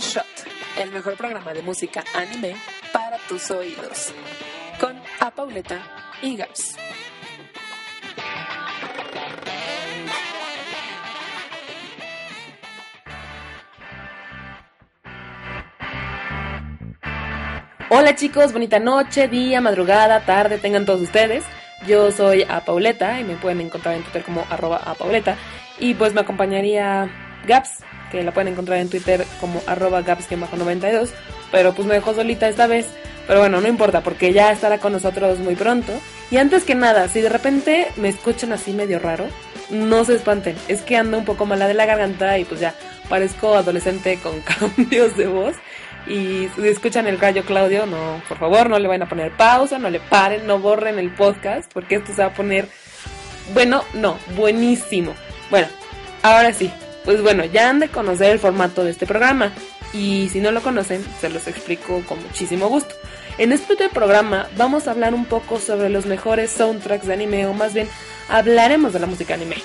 Shot, el mejor programa de música anime para tus oídos, con A Pauleta y Gaps. Hola chicos, bonita noche, día, madrugada, tarde, tengan todos ustedes. Yo soy A Pauleta y me pueden encontrar en Twitter como arroba a Pauleta. Y pues me acompañaría Gaps, que la pueden encontrar en Twitter como arroba gaps-92. Pero pues me dejó solita esta vez. Pero bueno, no importa porque ya estará con nosotros muy pronto. Y antes que nada, si de repente me escuchan así medio raro, no se espanten. Es que ando un poco mala de la garganta y pues ya parezco adolescente con cambios de voz. Y si escuchan el gallo Claudio, no, por favor, no le vayan a poner pausa, no le paren, no borren el podcast, porque esto se va a poner, bueno, no, buenísimo. Bueno, ahora sí, pues bueno, ya han de conocer el formato de este programa. Y si no lo conocen, se los explico con muchísimo gusto. En este programa vamos a hablar un poco sobre los mejores soundtracks de anime, o más bien hablaremos de la música anime.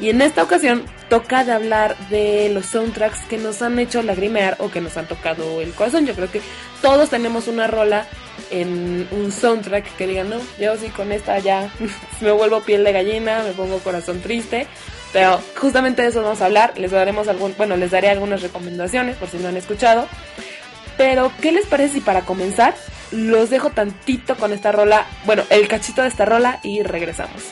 Y en esta ocasión toca de hablar de los soundtracks que nos han hecho lagrimear o que nos han tocado el corazón. Yo creo que todos tenemos una rola en un soundtrack que digan, no, yo sí con esta ya me vuelvo piel de gallina, me pongo corazón triste. Pero justamente de eso vamos a hablar. Les daremos algún, bueno, les daré algunas recomendaciones por si no han escuchado. Pero, ¿qué les parece si para comenzar los dejo tantito con esta rola? Bueno, el cachito de esta rola y regresamos.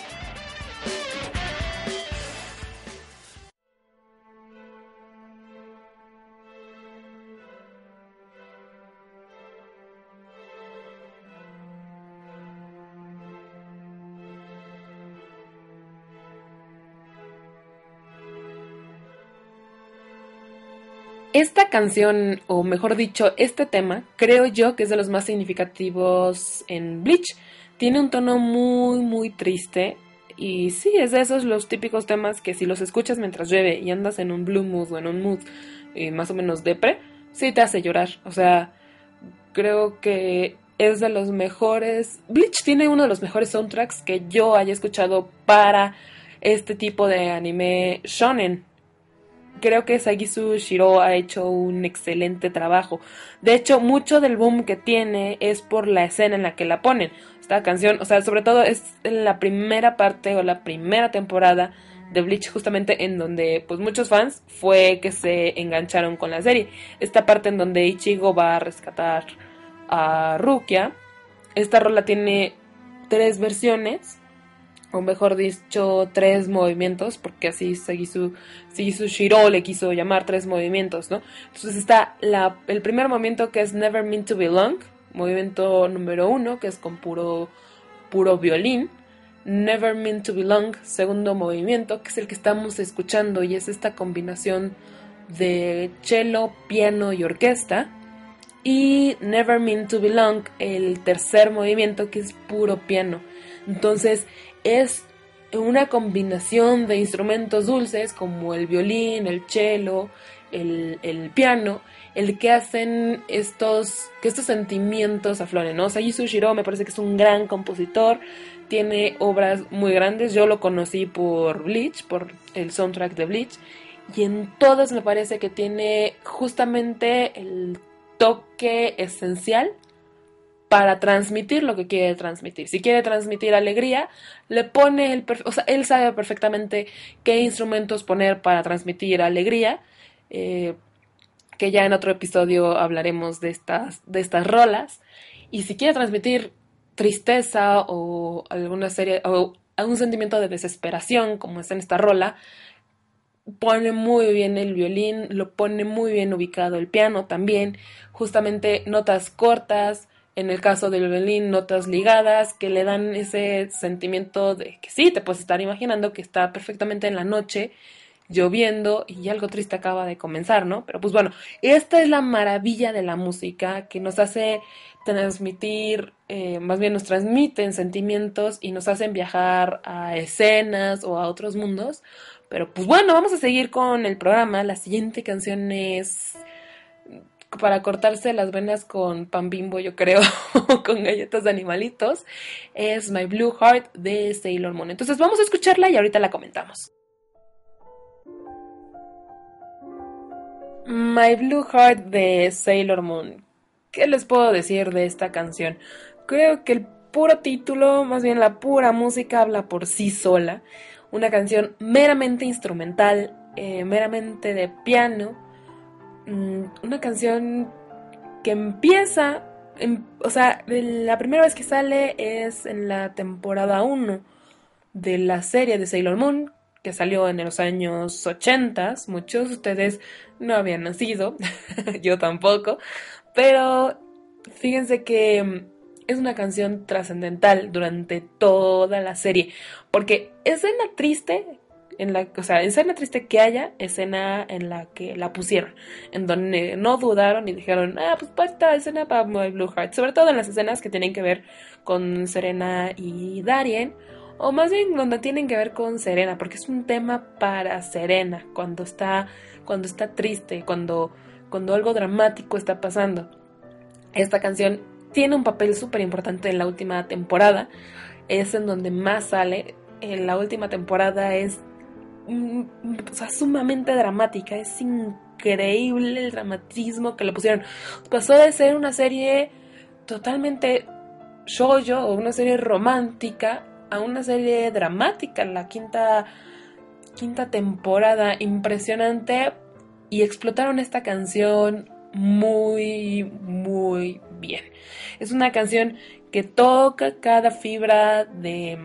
Esta canción, o mejor dicho, este tema, creo yo que es de los más significativos en Bleach. Tiene un tono muy, muy triste. Y sí, es de esos los típicos temas que si los escuchas mientras llueve y andas en un blue mood o en un mood eh, más o menos depre, sí te hace llorar. O sea, creo que es de los mejores. Bleach tiene uno de los mejores soundtracks que yo haya escuchado para este tipo de anime shonen creo que Sagisu Shiro ha hecho un excelente trabajo. De hecho, mucho del boom que tiene es por la escena en la que la ponen. Esta canción, o sea, sobre todo es en la primera parte o la primera temporada de Bleach justamente en donde pues muchos fans fue que se engancharon con la serie. Esta parte en donde Ichigo va a rescatar a Rukia. Esta rola tiene tres versiones o mejor dicho, tres movimientos, porque así Sagisu, Sagisu Shiro le quiso llamar tres movimientos, ¿no? Entonces está la, el primer movimiento que es Never Mean to Belong, movimiento número uno, que es con puro, puro violín. Never Mean to Belong, segundo movimiento, que es el que estamos escuchando y es esta combinación de cello, piano y orquesta. Y Never Mean to Belong, el tercer movimiento, que es puro piano. Entonces, es una combinación de instrumentos dulces como el violín, el cello, el, piano, el que hacen estos, que estos sentimientos afloren, ¿no? Shiro me parece que es un gran compositor, tiene obras muy grandes, yo lo conocí por Bleach, por el soundtrack de Bleach, y en todas me parece que tiene justamente el toque esencial para transmitir lo que quiere transmitir. Si quiere transmitir alegría, le pone el... O sea, él sabe perfectamente qué instrumentos poner para transmitir alegría. Eh, que ya en otro episodio hablaremos de estas, de estas rolas. Y si quiere transmitir tristeza o alguna serie o algún sentimiento de desesperación, como es en esta rola, pone muy bien el violín, lo pone muy bien ubicado el piano también, justamente notas cortas, en el caso del violín, notas ligadas que le dan ese sentimiento de que sí, te puedes estar imaginando que está perfectamente en la noche, lloviendo y algo triste acaba de comenzar, ¿no? Pero pues bueno, esta es la maravilla de la música que nos hace transmitir, eh, más bien nos transmiten sentimientos y nos hacen viajar a escenas o a otros mundos. Pero pues bueno, vamos a seguir con el programa. La siguiente canción es para cortarse las venas con pan bimbo, yo creo, con galletas de animalitos, es My Blue Heart de Sailor Moon. Entonces vamos a escucharla y ahorita la comentamos. My Blue Heart de Sailor Moon. ¿Qué les puedo decir de esta canción? Creo que el puro título, más bien la pura música, habla por sí sola. Una canción meramente instrumental, eh, meramente de piano. Mm, una canción que empieza, o sea, la primera vez que sale es en la temporada 1 de la serie de Sailor Moon, que salió en los años 80. Muchos de ustedes no habían nacido, yo tampoco, pero fíjense que mm, es una canción trascendental durante toda la serie, porque escena triste, en la, o sea, escena triste que haya, escena en la que la pusieron, en donde no dudaron y dijeron, ah, pues para esta escena para My Blue Heart, sobre todo en las escenas que tienen que ver con Serena y Darien, o más bien donde tienen que ver con Serena, porque es un tema para Serena, cuando está, cuando está triste, cuando, cuando algo dramático está pasando. Esta canción tiene un papel súper importante en la última temporada, es en donde más sale. En la última temporada es sumamente dramática, es increíble el dramatismo que le pusieron. Pasó de ser una serie totalmente shoujo o una serie romántica a una serie dramática, la quinta, quinta temporada, impresionante, y explotaron esta canción muy, muy bien. Es una canción que toca cada fibra de,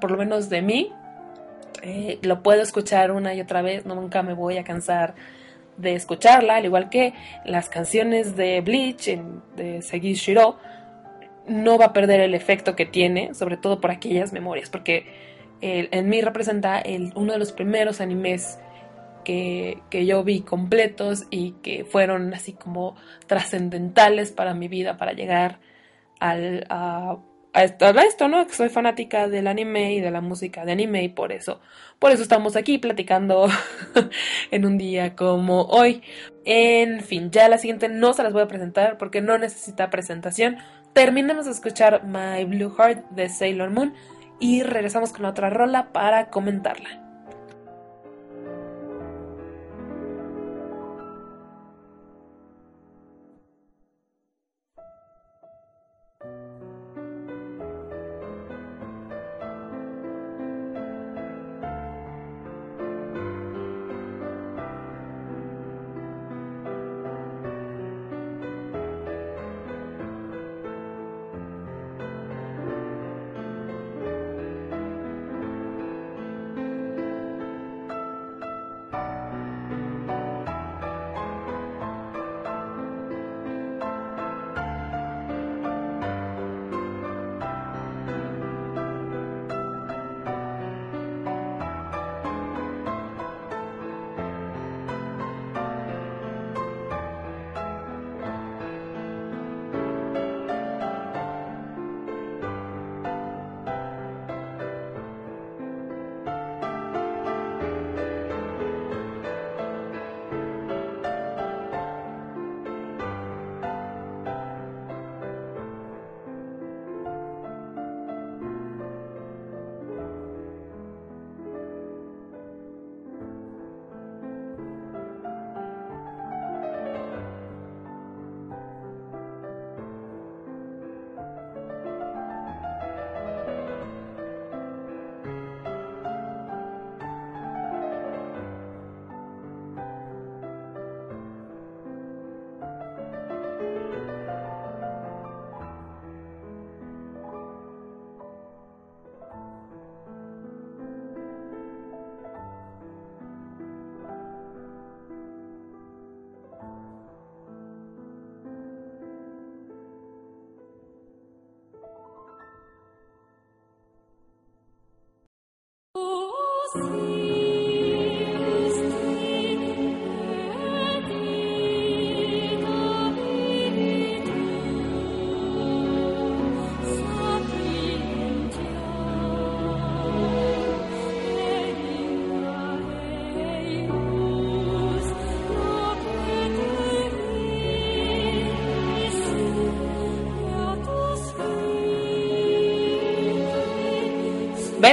por lo menos de mí. Eh, lo puedo escuchar una y otra vez, nunca me voy a cansar de escucharla, al igual que las canciones de Bleach, de Segi Shiro, no va a perder el efecto que tiene, sobre todo por aquellas memorias, porque en mí representa uno de los primeros animes que, yo vi completos y que fueron así como trascendentales para mi vida, para llegar al, a, esto, a, esto, ¿no? Que soy fanática del anime y de la música de anime y por eso, por eso estamos aquí platicando en un día como hoy. En fin, ya la siguiente no se las voy a presentar porque no necesita presentación terminemos de escuchar My Blue Heart de Sailor Moon y regresamos con la otra rola para comentarla.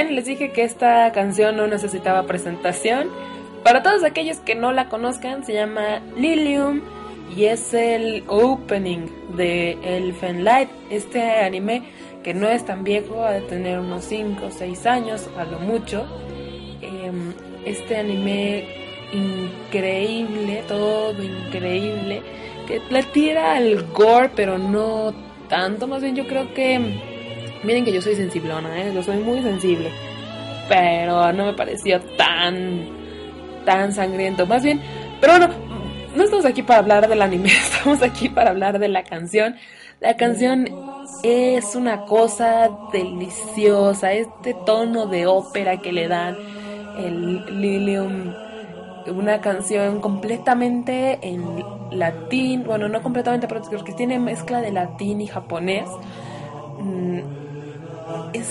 Les dije que esta canción no necesitaba presentación. para todos aquellos que no la conozcan, se llama Lilium y es el opening de Elfen Light, este anime que no es tan viejo, ha de tener unos 5 o 6 años a lo mucho. Em, este anime increíble, todo increíble, que le tira gore, pero no tanto, más bien yo creo que, miren que yo soy sensiblona, ¿eh? yo soy muy sensible, pero no me pareció tan, tan sangriento, más bien, pero bueno, no estamos aquí para hablar del anime, estamos aquí para hablar de la canción. La canción es una cosa deliciosa, este tono de ópera que le dan el Lilium una canción completamente en latín, bueno, no completamente, pero que tiene mezcla de latín y japonés. Es,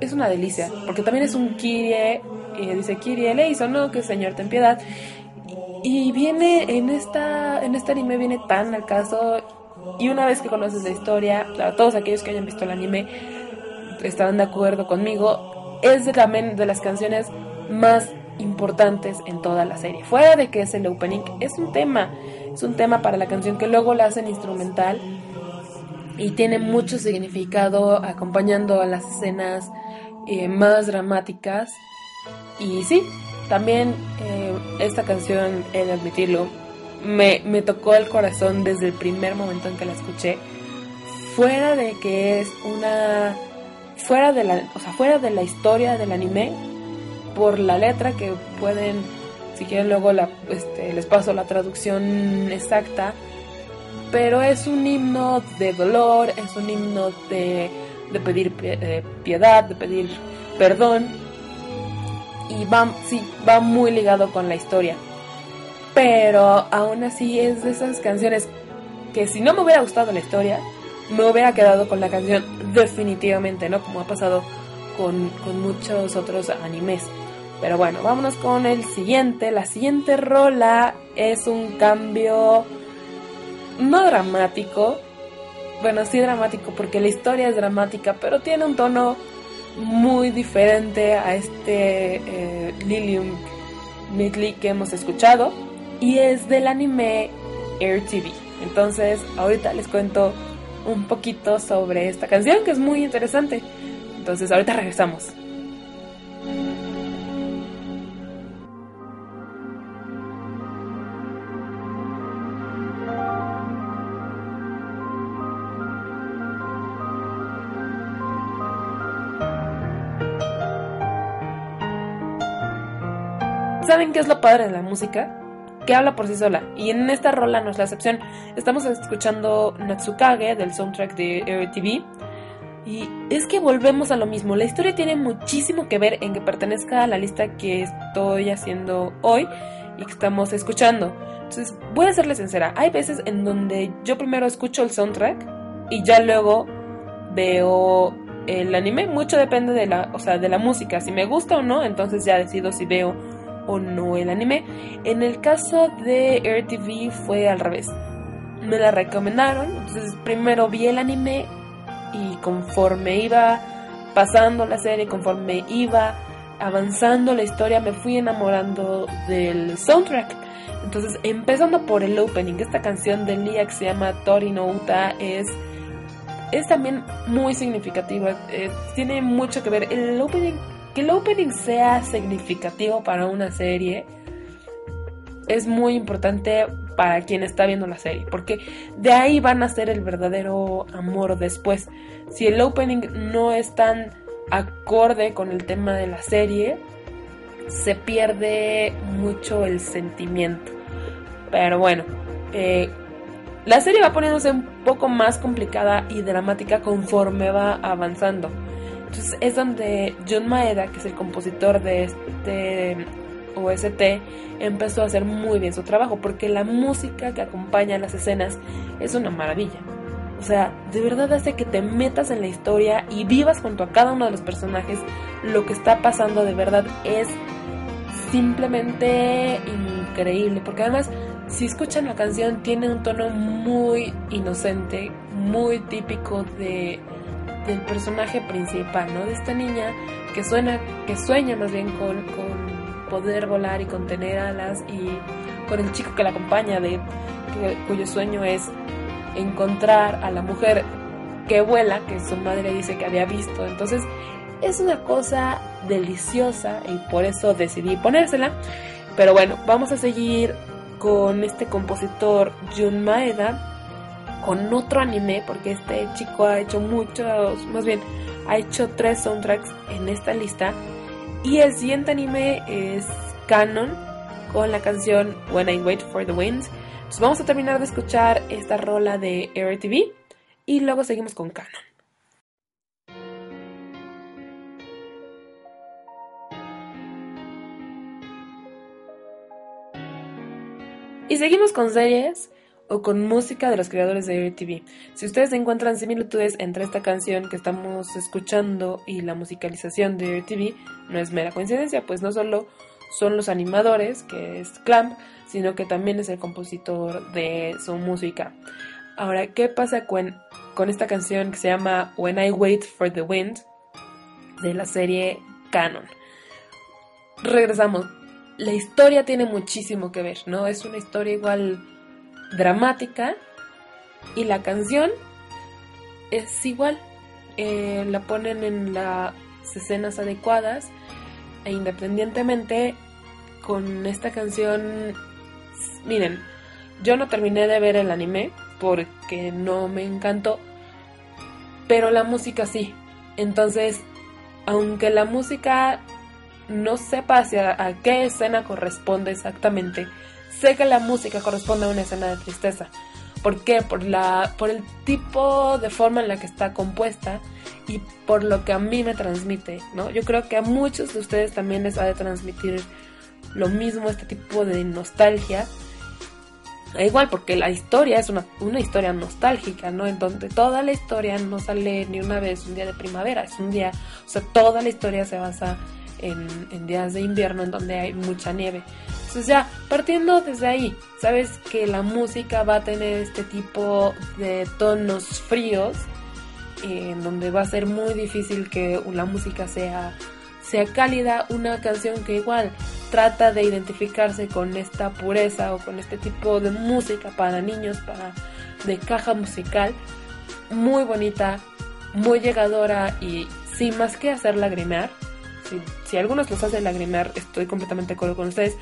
es una delicia, porque también es un Kirie, eh, dice Kirie hizo ¿no? Que Señor ten piedad. Y viene en esta en este anime viene tan al caso y una vez que conoces la historia, todos aquellos que hayan visto el anime estarán de acuerdo conmigo, es de, también de las canciones más importantes en toda la serie. Fuera de que es el opening, es un tema, es un tema para la canción que luego la hacen instrumental y tiene mucho significado acompañando a las escenas eh, más dramáticas. Y sí, también eh, esta canción, de admitirlo, me, me tocó el corazón desde el primer momento en que la escuché. Fuera de que es una fuera de la, o sea, fuera de la historia del anime, por la letra que pueden, si quieren luego la, este, les paso la traducción exacta, pero es un himno de dolor, es un himno de, de pedir eh, piedad, de pedir perdón, y va, sí, va muy ligado con la historia. Pero aún así es de esas canciones que si no me hubiera gustado la historia, me hubiera quedado con la canción definitivamente, ¿no? Como ha pasado con, con muchos otros animes. Pero bueno, vámonos con el siguiente. La siguiente rola es un cambio no dramático. Bueno, sí dramático porque la historia es dramática, pero tiene un tono muy diferente a este eh, Lilium Midley que hemos escuchado. Y es del anime Air TV. Entonces, ahorita les cuento un poquito sobre esta canción que es muy interesante. Entonces, ahorita regresamos. ¿Saben qué es lo padre de la música? Que habla por sí sola. Y en esta rola no es la excepción. Estamos escuchando Natsukage del soundtrack de Air TV. Y es que volvemos a lo mismo. La historia tiene muchísimo que ver en que pertenezca a la lista que estoy haciendo hoy y que estamos escuchando. Entonces, voy a serle sincera. Hay veces en donde yo primero escucho el soundtrack y ya luego veo el anime. Mucho depende de la, o sea, de la música. Si me gusta o no, entonces ya decido si veo o no el anime. En el caso de Air TV fue al revés. Me la recomendaron, entonces primero vi el anime y conforme iba pasando la serie, conforme iba avanzando la historia, me fui enamorando del soundtrack. Entonces, empezando por el opening, esta canción de Lia que se llama Tori no Uta es, es también muy significativa. Eh, tiene mucho que ver. El opening que el opening sea significativo para una serie es muy importante para quien está viendo la serie, porque de ahí van a ser el verdadero amor después. Si el opening no es tan acorde con el tema de la serie, se pierde mucho el sentimiento. Pero bueno, eh, la serie va poniéndose un poco más complicada y dramática conforme va avanzando. Entonces es donde John Maeda, que es el compositor de este OST, empezó a hacer muy bien su trabajo, porque la música que acompaña las escenas es una maravilla. O sea, de verdad hace que te metas en la historia y vivas junto a cada uno de los personajes. Lo que está pasando de verdad es simplemente increíble, porque además si escuchan la canción tiene un tono muy inocente, muy típico de del personaje principal, ¿no? De esta niña que suena, que sueña más bien con, con poder volar y contener alas y con el chico que la acompaña de cuyo sueño es encontrar a la mujer que vuela, que su madre dice que había visto. Entonces es una cosa deliciosa y por eso decidí ponérsela. Pero bueno, vamos a seguir con este compositor Jun Maeda con otro anime porque este chico ha hecho muchos, más bien ha hecho tres soundtracks en esta lista y el siguiente anime es Canon con la canción When I Wait for the Wind. Entonces vamos a terminar de escuchar esta rola de Air TV y luego seguimos con Canon. Y seguimos con series o con música de los creadores de TV. Si ustedes encuentran similitudes entre esta canción que estamos escuchando y la musicalización de TV, no es mera coincidencia, pues no solo son los animadores, que es Clamp, sino que también es el compositor de su música. Ahora, ¿qué pasa con, con esta canción que se llama When I Wait for the Wind de la serie Canon? Regresamos. La historia tiene muchísimo que ver, ¿no? Es una historia igual dramática y la canción es igual. Eh, la ponen en las escenas adecuadas e independientemente con esta canción, miren, yo no terminé de ver el anime porque no me encantó, pero la música sí. Entonces, aunque la música no sepa hacia a qué escena corresponde exactamente, sé que la música corresponde a una escena de tristeza. ¿Por qué? Por, la, por el tipo de forma en la que está compuesta y por lo que a mí me transmite, ¿no? Yo creo que a muchos de ustedes también les ha de transmitir lo mismo, este tipo de nostalgia. E igual, porque la historia es una, una historia nostálgica, ¿no? En donde toda la historia no sale ni una vez un día de primavera, es un día, o sea, toda la historia se basa en, en días de invierno en donde hay mucha nieve. Entonces ya, partiendo desde ahí, sabes que la música va a tener este tipo de tonos fríos, en donde va a ser muy difícil que la música sea, sea cálida, una canción que igual trata de identificarse con esta pureza o con este tipo de música para niños, para de caja musical, muy bonita, muy llegadora y sin más que hacer lagrimear. Si, si algunos los hace lagrimear, estoy completamente de acuerdo con ustedes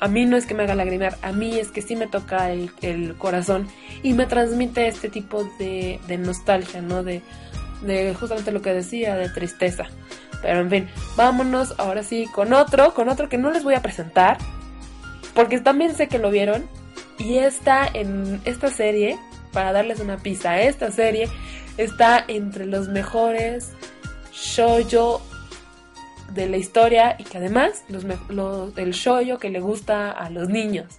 a mí no es que me haga lagrimear, a mí es que sí me toca el, corazón y me transmite este tipo de, nostalgia, ¿no? De, de justamente lo que decía, de tristeza. Pero en fin, vámonos ahora sí con otro, con otro que no les voy a presentar, porque también sé que lo vieron y está en esta serie, para darles una pista, esta serie está entre los mejores shoujo de la historia y que además los, el shoyo que le gusta a los niños,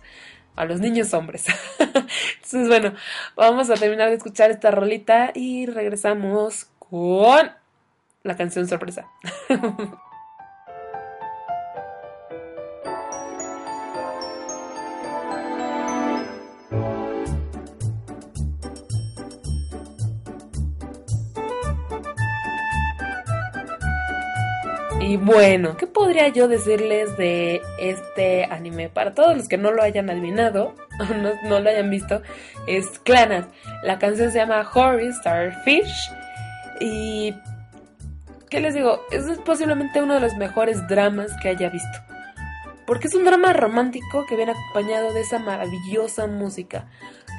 a los niños hombres. Entonces, bueno, vamos a terminar de escuchar esta rolita y regresamos con la canción sorpresa. Y bueno, ¿qué podría yo decirles de este anime? Para todos los que no lo hayan adivinado o no, lo hayan visto, es Clannad. La canción se llama Horry Starfish. Y. ¿Qué les digo? Es posiblemente uno de los mejores dramas que haya visto. Porque es un drama romántico que viene acompañado de esa maravillosa música.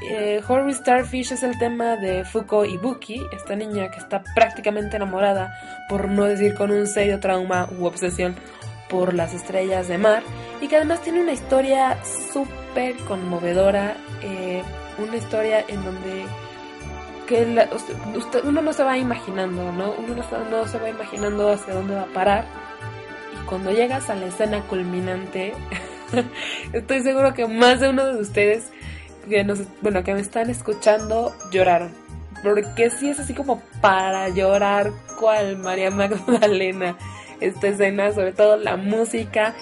Eh, Starfish es el tema de Fuko Ibuki, esta niña que está prácticamente enamorada, por no decir con un serio trauma u obsesión por las estrellas de mar, y que además tiene una historia súper conmovedora, eh, una historia en donde que uno no se va imaginando, ¿no? Uno no, no se va imaginando hacia dónde va a parar, y cuando llegas a la escena culminante, estoy seguro que más de uno de ustedes que nos, bueno, que me están escuchando lloraron. Porque sí es así como para llorar cual María Magdalena esta escena, sobre todo la música.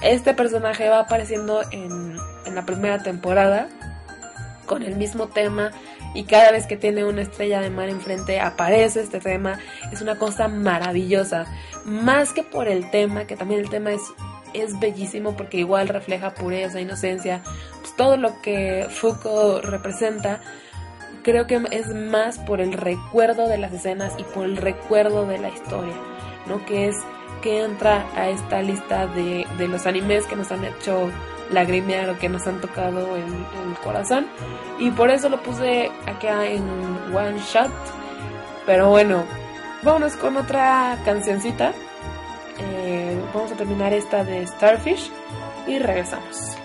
Este personaje va apareciendo en, en la primera temporada con el mismo tema y cada vez que tiene una estrella de mar enfrente aparece este tema. Es una cosa maravillosa. Más que por el tema, que también el tema es es bellísimo porque igual refleja pureza, inocencia, todo lo que Foucault representa. Creo que es más por el recuerdo de las escenas y por el recuerdo de la historia, ¿no? Que es que entra a esta lista de, de los animes que nos han hecho lagrimear o que nos han tocado en, el corazón. Y por eso lo puse acá en One Shot. Pero bueno, vámonos con otra cancioncita. Eh, vamos a terminar esta de Starfish y regresamos.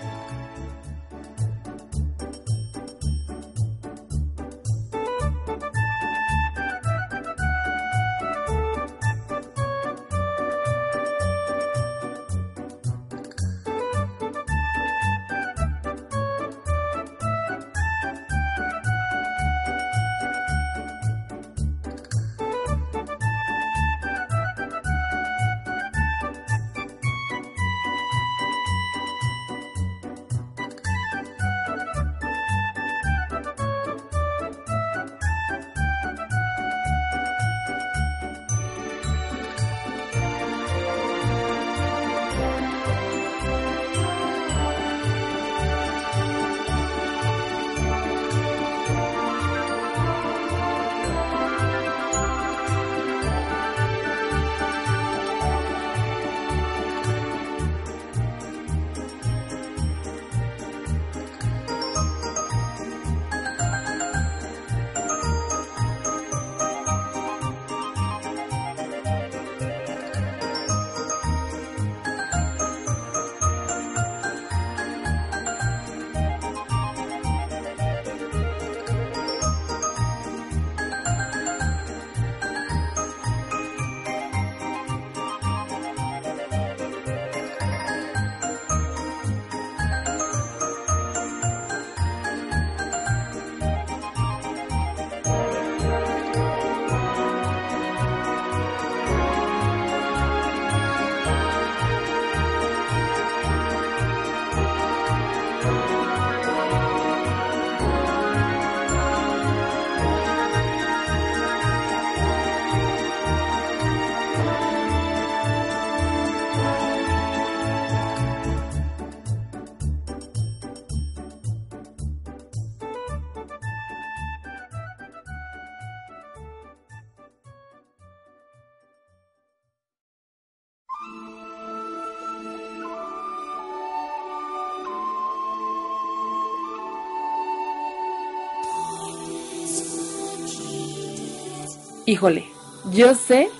Híjole, yo sé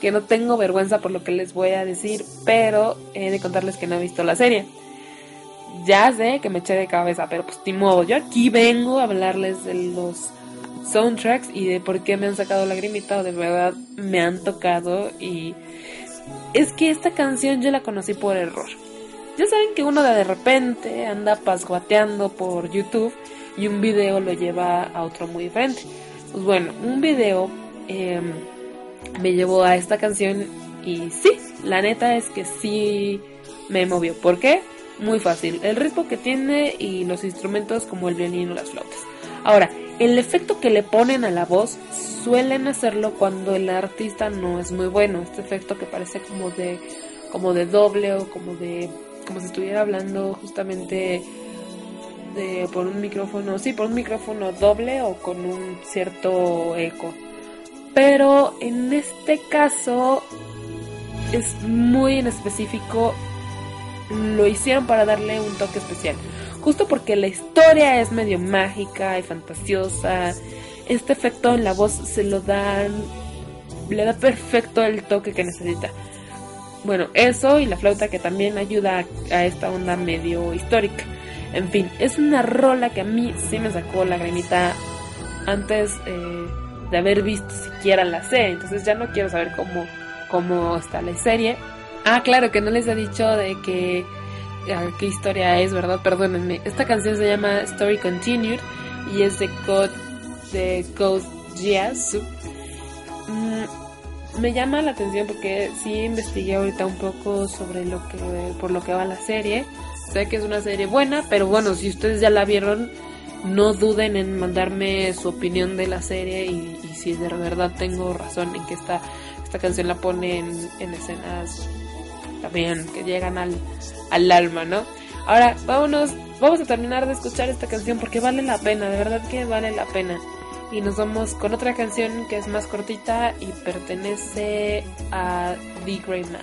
que no tengo vergüenza por lo que les voy a decir, pero he de contarles que no he visto la serie. Ya sé que me eché de cabeza, pero pues ni modo. Yo aquí vengo a hablarles de los soundtracks y de por qué me han sacado lagrimita o de verdad me han tocado y es que esta canción yo la conocí por error. Ya saben que uno de repente anda pasguateando por YouTube y un video lo lleva a otro muy diferente. Pues bueno, un video Em, me llevó a esta canción y sí, la neta es que sí me movió. ¿Por qué? Muy fácil. El ritmo que tiene y los instrumentos como el violín o las flautas. Ahora, el efecto que le ponen a la voz suelen hacerlo cuando el artista no es muy bueno. Este efecto que parece como de como de doble o como de como si estuviera hablando justamente de por un micrófono, sí, por un micrófono doble o con un cierto eco. Pero en este caso es muy en específico, lo hicieron para darle un toque especial. Justo porque la historia es medio mágica y fantasiosa, este efecto en la voz se lo dan, le da perfecto el toque que necesita. Bueno, eso y la flauta que también ayuda a, esta onda medio histórica. En fin, es una rola que a mí sí me sacó la granita antes. Eh, de haber visto siquiera la serie. Entonces ya no quiero saber cómo, cómo está la serie. Ah, claro, que no les he dicho de que qué historia es, ¿verdad? Perdónenme. Esta canción se llama Story Continued y es de Code, de Code Jiasu. Mm, me llama la atención porque sí investigué ahorita un poco sobre lo que por lo que va la serie. Sé que es una serie buena, pero bueno, si ustedes ya la vieron, no duden en mandarme su opinión de la serie y, si de verdad tengo razón en que esta, esta canción la pone en, escenas, también, que llegan al, al alma, ¿no? Ahora, vámonos, vamos a terminar de escuchar esta canción porque vale la pena, de verdad que vale la pena. Y nos vamos con otra canción que es más cortita y pertenece a The Great Man.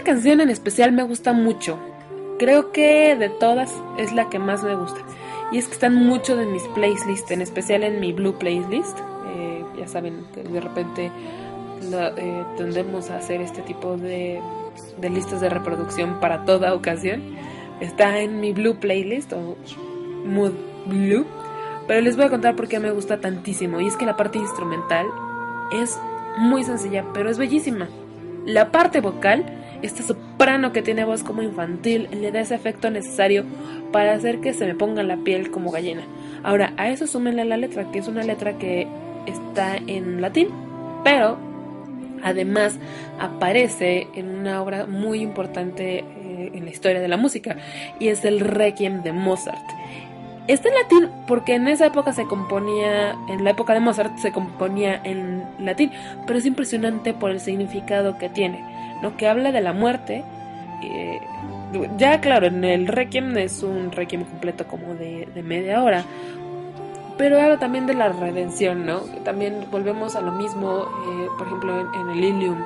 Esta canción en especial me gusta mucho. Creo que de todas es la que más me gusta. Y es que están mucho de mis playlists, en especial en mi Blue Playlist. Eh, ya saben que de repente eh, tendemos a hacer este tipo de, de listas de reproducción para toda ocasión. Está en mi Blue Playlist o Mood Blue. Pero les voy a contar por qué me gusta tantísimo. Y es que la parte instrumental es muy sencilla, pero es bellísima. La parte vocal este soprano que tiene voz como infantil le da ese efecto necesario para hacer que se me ponga la piel como gallina. Ahora, a eso súmenle la letra, que es una letra que está en latín, pero además aparece en una obra muy importante eh, en la historia de la música, y es el Requiem de Mozart. Está en latín porque en esa época se componía, en la época de Mozart se componía en latín, pero es impresionante por el significado que tiene. ¿No? que habla de la muerte. Eh, ya claro, en el Requiem es un Requiem completo como de, media hora, pero habla también de la redención, ¿no? También volvemos a lo mismo, eh, por ejemplo, en, el Ilium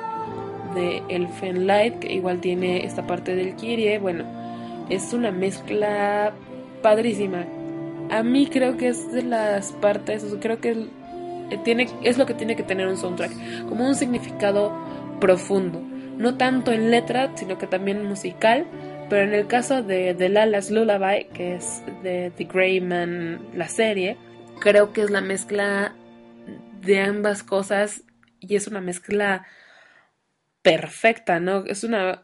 de Elfen Light, que igual tiene esta parte del Kyrie, bueno, es una mezcla padrísima. A mí creo que es de las partes, creo que eh, tiene, es lo que tiene que tener un soundtrack, como un significado profundo no tanto en letra, sino que también musical. Pero en el caso de The Lala's Lullaby, que es de The Greyman, la serie, creo que es la mezcla de ambas cosas y es una mezcla perfecta, ¿no? Es una,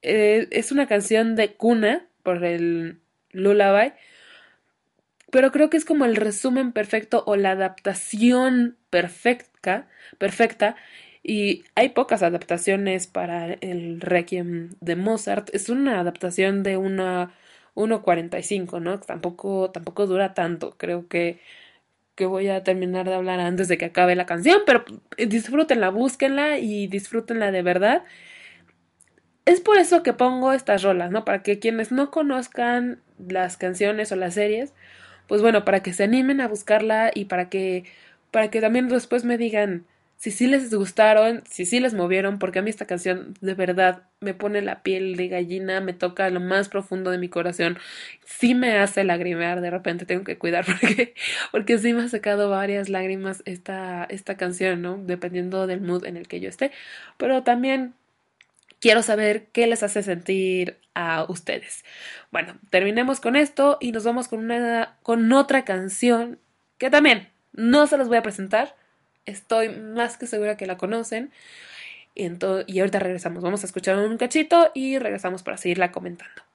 eh, es una canción de cuna por el Lullaby, pero creo que es como el resumen perfecto o la adaptación perfecta, perfecta Y hay pocas adaptaciones para el Requiem de Mozart. Es una adaptación de una 1.45, ¿no? Tampoco, tampoco dura tanto. Creo que, que voy a terminar de hablar antes de que acabe la canción, pero disfrútenla, búsquenla y disfrútenla de verdad. Es por eso que pongo estas rolas, ¿no? Para que quienes no conozcan las canciones o las series, pues bueno, para que se animen a buscarla y para que, para que también después me digan, si sí les gustaron, si sí les movieron, porque a mí esta canción de verdad me pone la piel de gallina, me toca lo más profundo de mi corazón, sí me hace lagrimear, de repente tengo que cuidar porque, porque sí me ha sacado varias lágrimas esta, esta canción, ¿no? Dependiendo del mood en el que yo esté, pero también quiero saber qué les hace sentir a ustedes. Bueno, terminemos con esto y nos vamos con una con otra canción que también no se los voy a presentar Estoy más que segura que la conocen. Y, y ahorita regresamos. Vamos a escuchar un cachito y regresamos para seguirla comentando.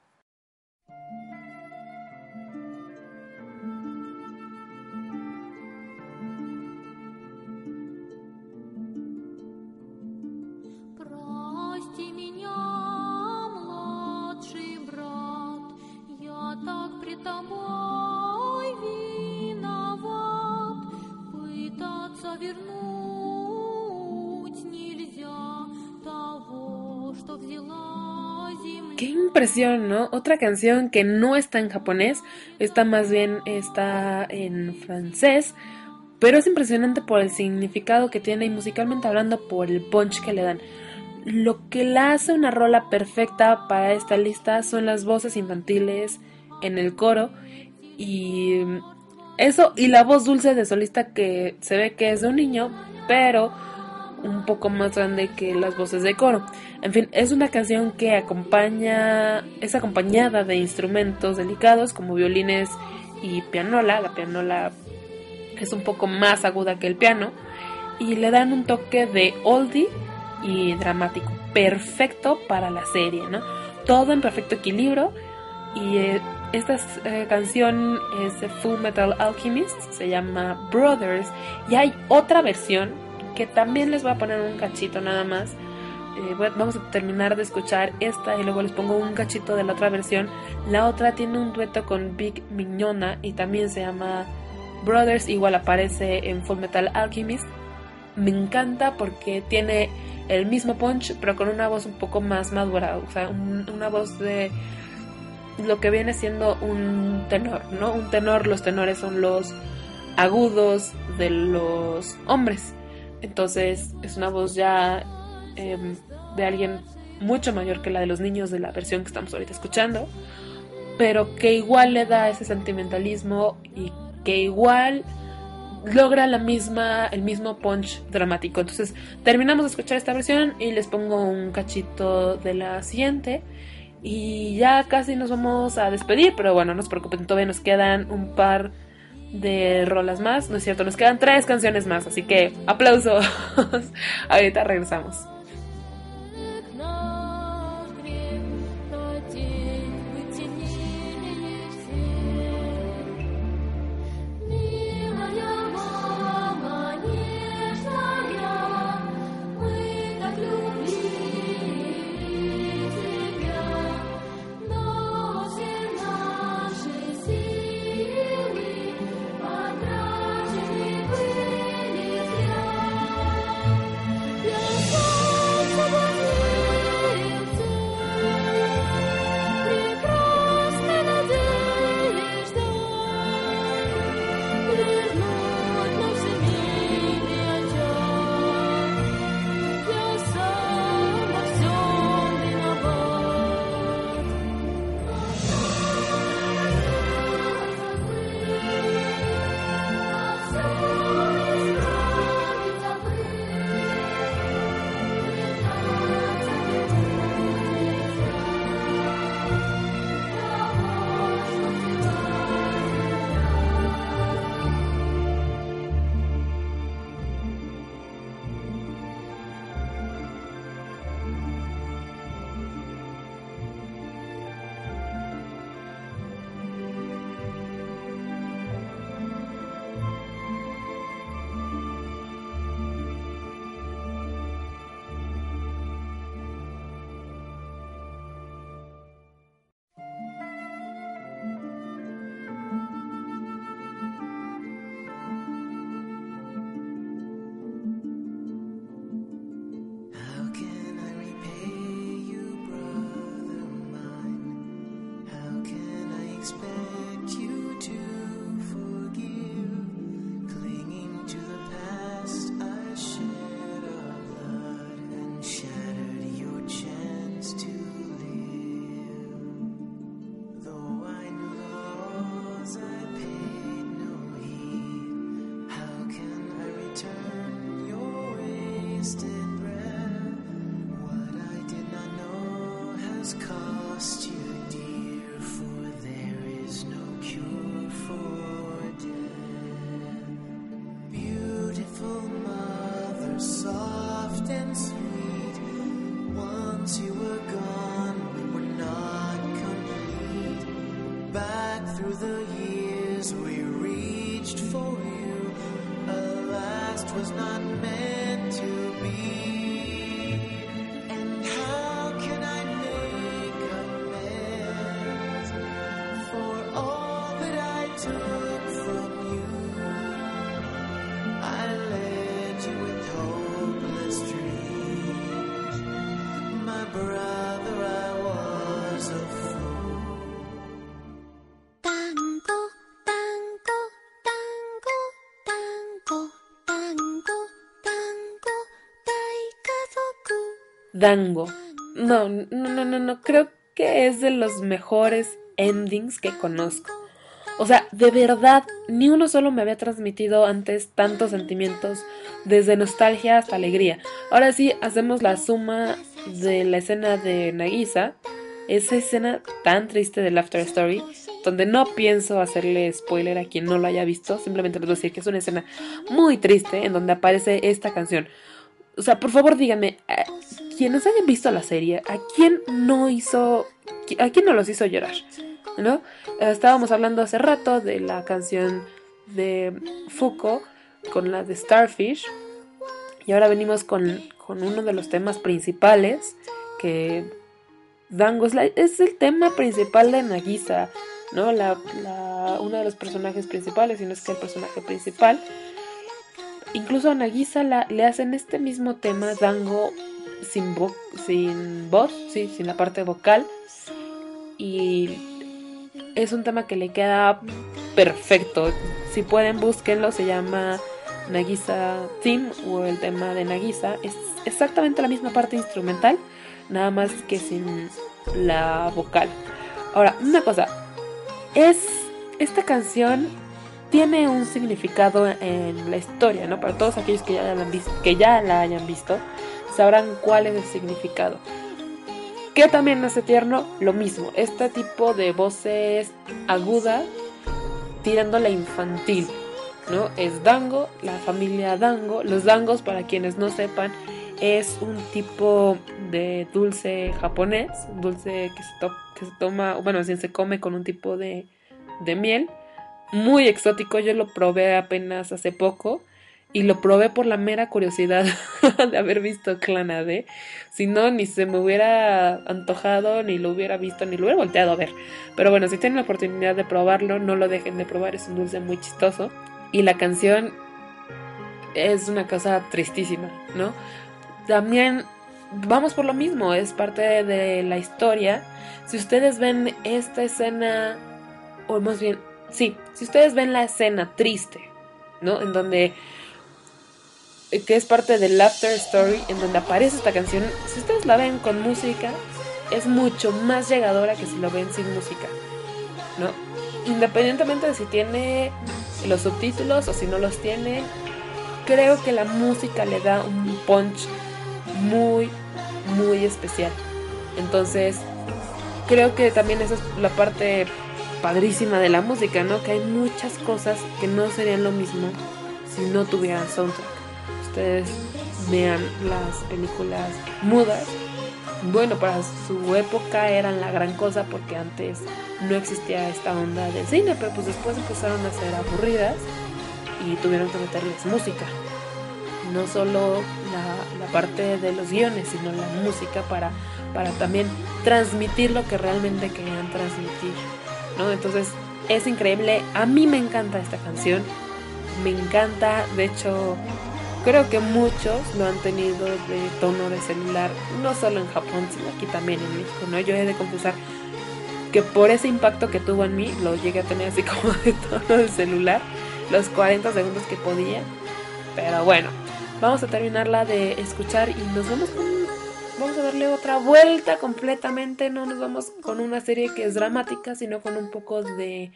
Qué impresión, ¿no? Otra canción que no está en japonés, está más bien está en francés, pero es impresionante por el significado que tiene y musicalmente hablando por el punch que le dan. Lo que la hace una rola perfecta para esta lista son las voces infantiles en el coro y eso y la voz dulce de solista que se ve que es de un niño, pero un poco más grande que las voces de coro. En fin, es una canción que acompaña, es acompañada de instrumentos delicados como violines y pianola. La pianola es un poco más aguda que el piano y le dan un toque de oldie y dramático, perfecto para la serie, ¿no? Todo en perfecto equilibrio y eh, esta eh, canción es de Full Metal Alchemist, se llama Brothers y hay otra versión que también les voy a poner un cachito nada más. Eh, vamos a terminar de escuchar esta y luego les pongo un cachito de la otra versión. La otra tiene un dueto con Big Mignona y también se llama Brothers, igual aparece en Full Metal Alchemist. Me encanta porque tiene el mismo punch, pero con una voz un poco más madura, o sea, una voz de lo que viene siendo un tenor, ¿no? Un tenor, los tenores son los agudos de los hombres entonces es una voz ya em, de alguien mucho mayor que la de los niños de la versión que estamos ahorita escuchando, pero que igual le da ese sentimentalismo y que igual logra la misma, el mismo punch dramático. Entonces terminamos de escuchar esta versión y les pongo un cachito de la siguiente. Y ya casi nos vamos a despedir, pero bueno, no se preocupen, todavía nos quedan un par de rolas más, ¿no es cierto? Nos quedan tres canciones más, así que aplausos. Ahorita regresamos. expect you to. Dango. No, no, no, no, no. Creo que es de los mejores endings que conozco. O sea, de verdad, ni uno solo me había transmitido antes tantos sentimientos, desde nostalgia hasta alegría. Ahora sí, hacemos la suma de la escena de Nagisa, esa escena tan triste del After Story, donde no pienso hacerle spoiler a quien no lo haya visto, simplemente les voy a decir que es una escena muy triste en donde aparece esta canción. O sea, por favor díganme, a quienes hayan visto la serie, ¿a quién no hizo, a quién no los hizo llorar? ¿No? Estábamos hablando hace rato de la canción de Fuko con la de Starfish. Y ahora venimos con, con uno de los temas principales, que Dango es, el tema principal de Nagisa, ¿no? La, la- uno de los personajes principales, si no es que el personaje principal. Incluso a Nagisa le hacen este mismo tema, Dango, sin, sin voz, sí, sin la parte vocal. Y es un tema que le queda perfecto. Si pueden, búsquenlo, se llama Nagisa Theme o el tema de Nagisa. Es exactamente la misma parte instrumental, nada más que sin la vocal. Ahora, una cosa, es esta canción tiene un significado en la historia, ¿no? Para todos aquellos que ya la han que ya la hayan visto, sabrán cuál es el significado. Que también hace tierno lo mismo, este tipo de voces agudas tirándole a infantil, ¿no? Es Dango, la familia Dango. Los Dangos, para quienes no sepan, es un tipo de dulce japonés, dulce que se, que se toma, bueno, así se come con un tipo de, de miel, muy exótico. Yo lo probé apenas hace poco y lo probé por la mera curiosidad de haber visto Clanade. Si no, ni se me hubiera antojado, ni lo hubiera visto, ni lo hubiera volteado a ver. Pero bueno, si tienen la oportunidad de probarlo, no lo dejen de probar, es un dulce muy chistoso. Y la canción es una cosa tristísima, ¿no? También vamos por lo mismo, es parte de la historia. Si ustedes ven esta escena, o más bien, sí, si ustedes ven la escena triste, ¿no? En donde que es parte del After Story, en donde aparece esta canción, si ustedes la ven con música, es mucho más llegadora que si lo ven sin música, ¿no? Independientemente de si tiene los subtítulos o si no los tiene, creo que la música le da un punch muy, muy especial. Entonces, creo que también esa es la parte padrísima de la música, ¿no? Que hay muchas cosas que no serían lo mismo si no tuvieran soundtrack. Vean las películas mudas. Bueno, para su época eran la gran cosa porque antes no existía esta onda del cine, pero pues después empezaron a ser aburridas y tuvieron que meterles música. No solo la, la parte de los guiones, sino la música para, para también transmitir lo que realmente querían transmitir. ¿no? Entonces es increíble. A mí me encanta esta canción. Me encanta. De hecho, creo que muchos lo han tenido de tono de celular. No solo en Japón, sino aquí también en México. ¿no? Yo he de confesar que por ese impacto que tuvo en mí, lo llegué a tener así como de tono de celular. Los 40 segundos que podía. Pero bueno, vamos a terminarla de escuchar y nos vamos con vamos a darle otra vuelta completamente. No nos vamos con una serie que es dramática, sino con un poco de,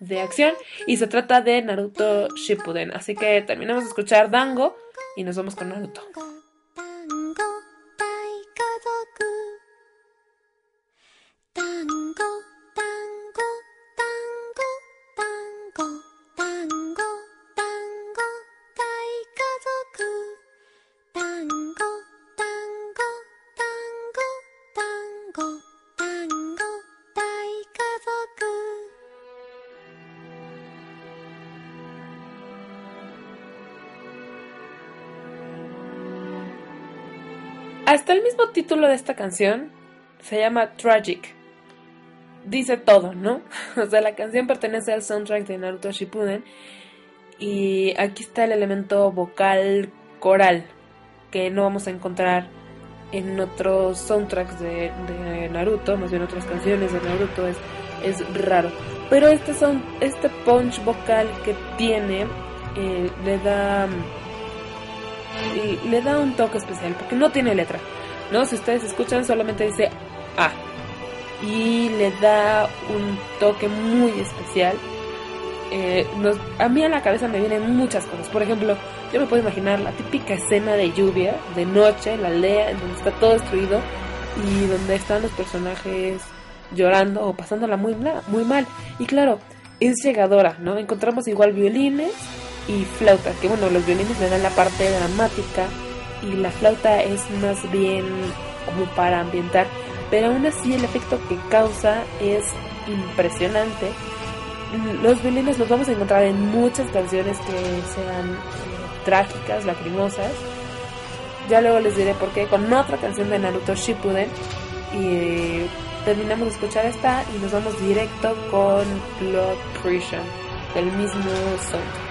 de acción. Y se trata de Naruto Shippuden. Así que terminamos de escuchar Dango y nos vamos con Naruto. Mismo título de esta canción se llama Tragic. Dice todo, ¿no? O sea, la canción pertenece al soundtrack de Naruto Shippuden y aquí está el elemento vocal coral que no vamos a encontrar en otros soundtracks de, Naruto, más bien otras canciones de Naruto, es, es raro. Pero este, son, este punch vocal que tiene eh, le da y le da un toque especial porque no tiene letra, ¿no? Si ustedes escuchan solamente dice A y le da un toque muy especial. Eh, nos- a mí a la cabeza me vienen muchas cosas. Por ejemplo, yo me puedo imaginar la típica escena de lluvia, de noche, en la aldea, en donde está todo destruido y donde están los personajes llorando o pasándola muy, muy mal. Y claro, es llegadora, ¿no? Encontramos igual violines y flauta, que bueno, los violines le dan la parte dramática y la flauta es más bien como para ambientar, pero aún así el efecto que causa es impresionante. Los violines los vamos a encontrar en muchas canciones que sean eh, trágicas, lacrimosas. Ya luego les diré por qué con otra canción de Naruto Shippuden y eh, terminamos de escuchar esta y nos vamos directo con Blood Prison del mismo soundtrack.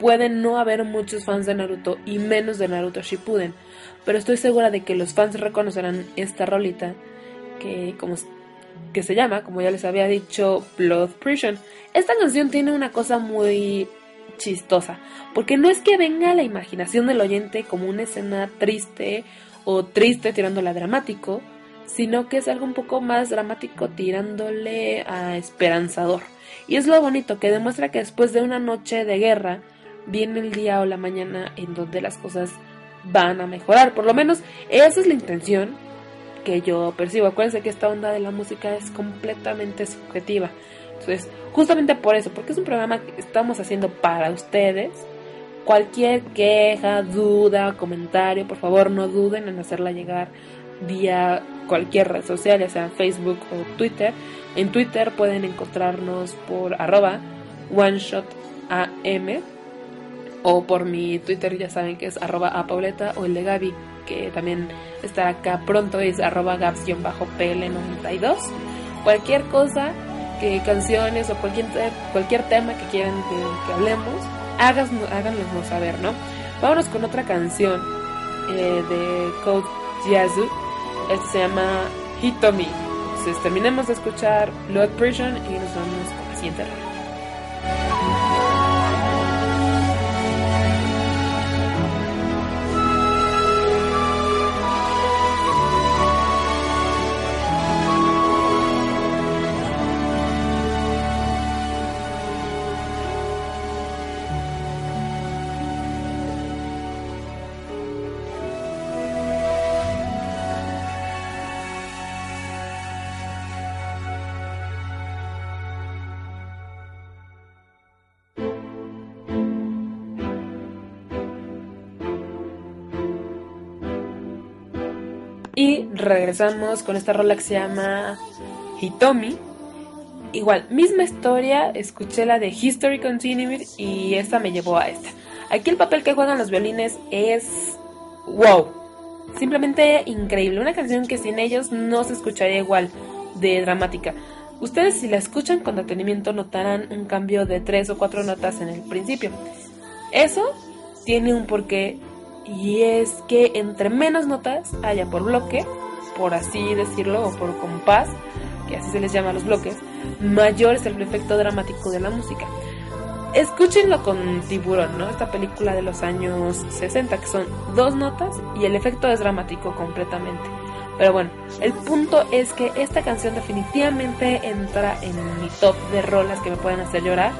Pueden no haber muchos fans de Naruto y menos de Naruto Shippuden, pero estoy segura de que los fans reconocerán esta rolita que como que se llama, como ya les había dicho, Blood Prison. Esta canción tiene una cosa muy chistosa, porque no es que venga a la imaginación del oyente como una escena triste o triste tirándole a dramático, sino que es algo un poco más dramático tirándole a esperanzador. Y es lo bonito que demuestra que después de una noche de guerra viene el día o la mañana en donde las cosas van a mejorar. Por lo menos esa es la intención que yo percibo. Acuérdense que esta onda de la música es completamente subjetiva. Entonces, justamente por eso, porque es un programa que estamos haciendo para ustedes, cualquier queja, duda, comentario, por favor no duden en hacerla llegar vía cualquier red social, ya sea Facebook o Twitter. En Twitter pueden encontrarnos por arroba OneShotAM o por mi Twitter ya saben que es arroba apauleta o el de Gaby que también estará acá pronto es arroba gaps-pl92 cualquier cosa que canciones o cualquier, cualquier tema que quieran que, que hablemos háganos, háganoslo saber ¿no? vámonos con otra canción eh, de Code Yazu este se llama Hitomi. Entonces terminemos de escuchar Blood Prison y nos vamos con la siguiente rola regresamos con esta rola que se llama Hitomi. Igual, misma historia, escuché la de History Continued y esta me llevó a esta. Aquí el papel que juegan los violines es wow. Simplemente increíble. Una canción que sin ellos no se escucharía igual de dramática. Ustedes si la escuchan con detenimiento notarán un cambio de tres o cuatro notas en el principio. Eso tiene un porqué y es que entre menos notas haya por bloque, por así decirlo, o por compás, que así se les llama a los bloques, mayor es el efecto dramático de la música. Escúchenlo con Tiburón, ¿no? Esta película de los años 60, que son dos notas y el efecto es dramático completamente. Pero bueno, el punto es que esta canción definitivamente entra en mi top de rolas que me pueden hacer llorar.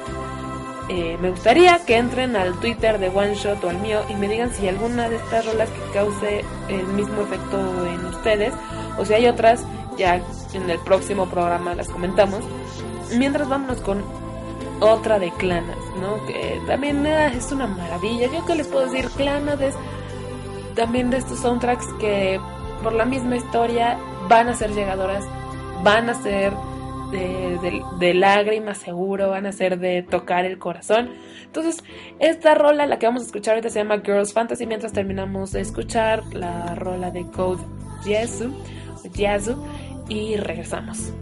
Eh, me gustaría que entren al Twitter de One Shot o al mío y me digan si alguna de estas rolas que cause el mismo efecto en ustedes o si hay otras, ya en el próximo programa las comentamos. Mientras vámonos con otra de Clanas, ¿no? Que también ah, es una maravilla. Yo que les puedo decir, Clanas es también de estos soundtracks que por la misma historia van a ser llegadoras, van a ser de, lágrimas seguro, van a ser de tocar el corazón. Entonces, esta rola, la que vamos a escuchar ahorita se llama Girls Fantasy, mientras terminamos de escuchar la rola de Code Jesu, Yasu, y regresamos.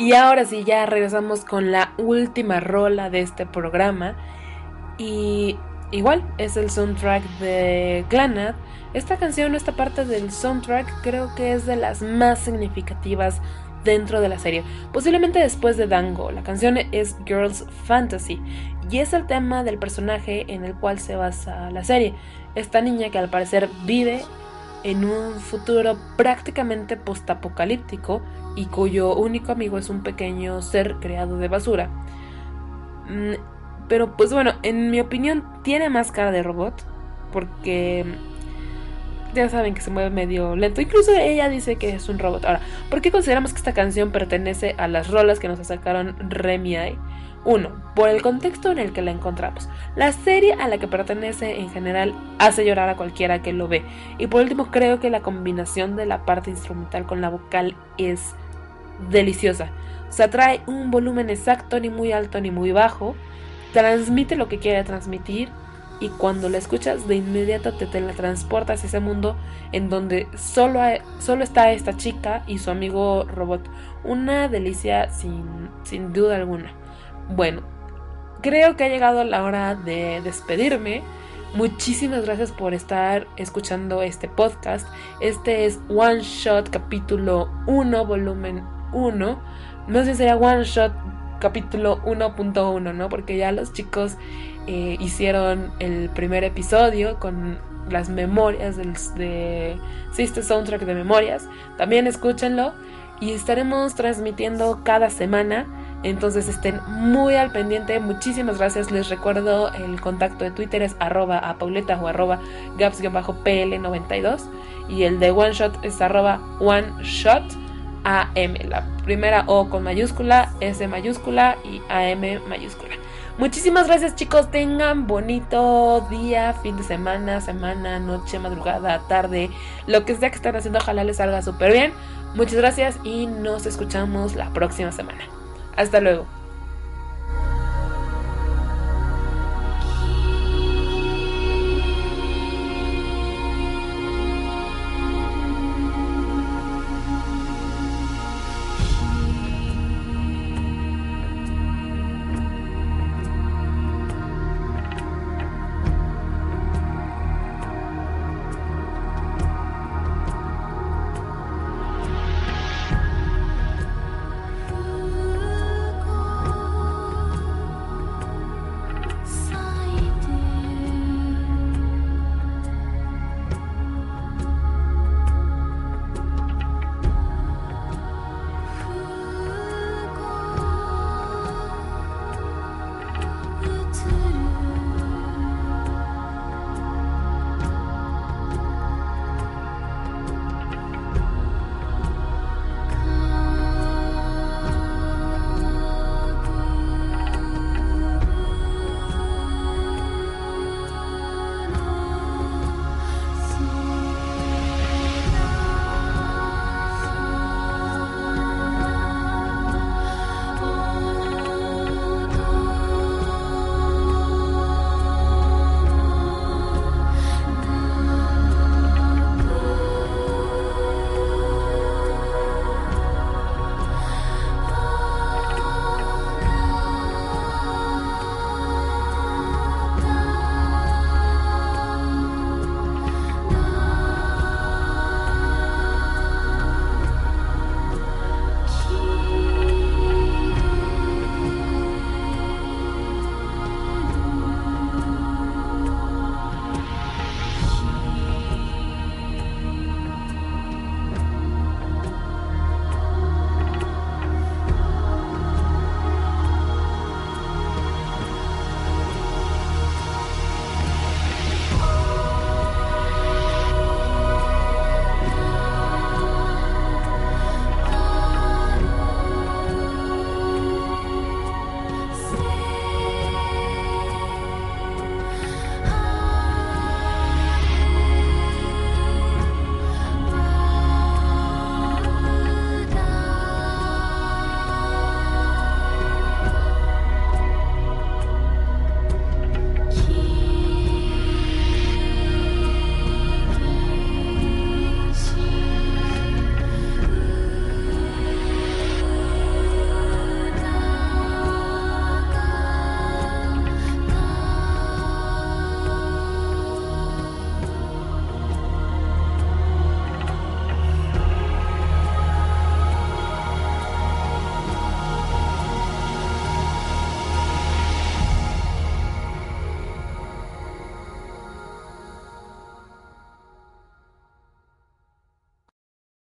'Y ahora sí, ya regresamos con la última rola de este programa. Y igual es el soundtrack de Glanad. Esta canción, esta parte del soundtrack, creo que es de las más significativas dentro de la serie, posiblemente después de Dango. La canción es Girls Fantasy y es el tema del personaje en el cual se basa la serie. Esta niña que al parecer vive en un futuro prácticamente postapocalíptico y cuyo único amigo es un pequeño ser creado de basura. Mm, Pero pues bueno, en mi opinión tiene más cara de robot porque ya saben que se mueve medio lento. Incluso ella dice que es un robot. Ahora, ¿por qué consideramos que esta canción pertenece a las rolas que nos sacaron Remy Ai? Uno, por el contexto en el que la encontramos. La serie a la que pertenece en general hace llorar a cualquiera que lo ve. Y por último, creo que la combinación de la parte instrumental con la vocal es deliciosa. O sea, trae un volumen exacto, ni muy alto ni muy bajo. Transmite lo que quiere transmitir. Y cuando la escuchas, de inmediato te teletransportas a ese mundo en donde solo, hay- solo está esta chica y su amigo robot. Una delicia sin, sin duda alguna. Bueno, creo que ha llegado la hora de despedirme. Muchísimas gracias por estar escuchando este podcast. Este es One Shot capítulo 1, volumen 1. No sé si sería One Shot capítulo 1.1, ¿no? Porque ya los chicos eh, hicieron el primer episodio con las memorias del, de sí, este soundtrack de memorias. También escúchenlo y estaremos transmitiendo cada semana. Entonces estén muy al pendiente. Muchísimas gracias. Les recuerdo el contacto de Twitter es arroba a Pauleta o arroba gaps-pl92. Y el de One Shot es arroba One Shot AM. La primera O con mayúscula, S mayúscula y AM mayúscula. Muchísimas gracias chicos. Tengan bonito día, fin de semana, semana, noche, madrugada, tarde. Lo que sea que estén haciendo, ojalá les salga súper bien. Muchas gracias y nos escuchamos la próxima semana. Hasta luego.